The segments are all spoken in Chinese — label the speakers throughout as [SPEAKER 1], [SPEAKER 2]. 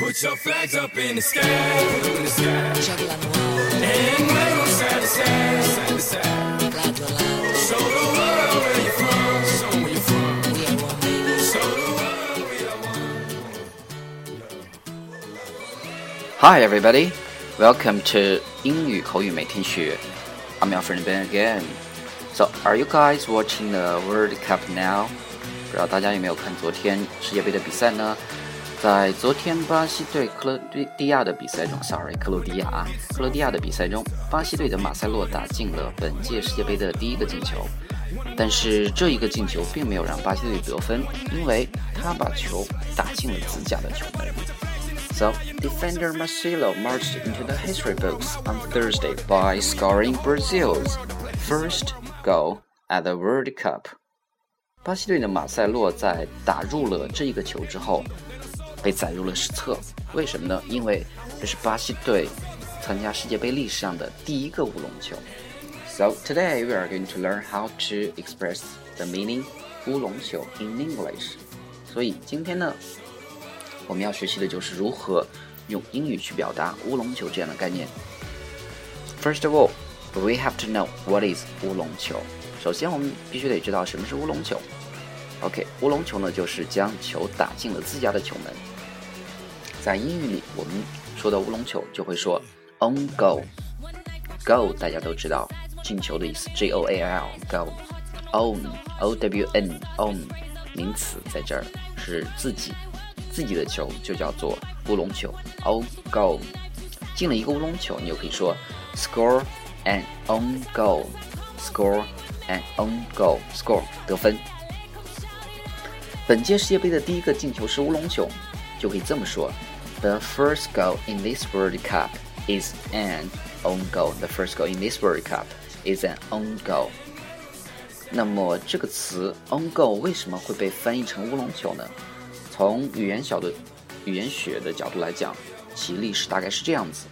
[SPEAKER 1] Put your flags up in the sky, put 'em in the sky. And wave 'em side to side, side to side. Show the world where you're from, show 'em where you're from. Show the world we are one.
[SPEAKER 2] Hi, everybody. Welcome to 英语口语每天学. I'm your friend Ben again. So, are you guys watching the World Cup now? 不知道大家有没有看昨天世界杯的比赛呢？ 在昨天巴西对克罗地亚的比赛中，sorry，克罗地亚啊，克罗地亚的比赛中，巴西队的马塞洛打进了本届世界杯的第一个进球。但是这一个进球并没有让巴西队得分，因为他把球打进了自家的球门。So, defender Marcelo marched into the history books on Thursday by scoring Brazil's first goal at the World Cup. 巴西队的马塞洛在打入了这一个球之后，被载入了史册。为什么呢？因为这是巴西队参加世界杯历史上的第一个乌龙球。So today we are going to learn how to express the meaning 乌龙球 in English. 所以今天呢，我们要学习的就是如何用英语去表达乌龙球这样的概念。First of all, we have to know what is 乌龙球。首先，我们必须得知道什么是乌龙球。OK，乌龙球呢，就是将球打进了自家的球门。在英语里，我们说的乌龙球就会说 on goal。goal 大家都知道，进球的意思，G O A L goal。own O W N own 名词在这儿是自己，自己的球就叫做乌龙球 on goal。进了一个乌龙球，你就可以说 score an on goal，score an on goal，score 得分。本届世界杯的第一个进球是乌龙球，就可以这么说：The first goal in this World Cup is an own goal. The first goal in this World Cup is an own goal. 那么这个词 own goal 为什么会被翻译成乌龙球呢？从语言小的语言学的角度来讲，其历史大概是这样子：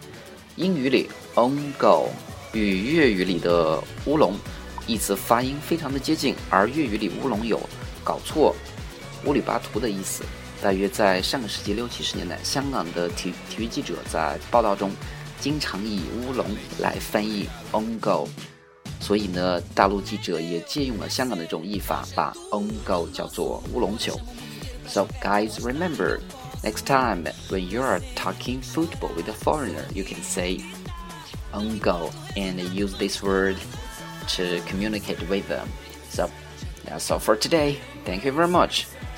[SPEAKER 2] 英语里 own goal 与粤语里的乌龙一词发音非常的接近，而粤语里乌龙有搞错。乌里巴图的意思，大约在上个世纪六七十年代，香港的体体育记者在报道中经常以乌龙来翻译 on goal，所以呢，大陆记者也借用了香港的这种译法，把 on goal 叫做乌龙球。So guys, remember next time when you are talking football with a foreigner, you can say on goal and use this word to communicate with them. So that's all for today. Thank you very much.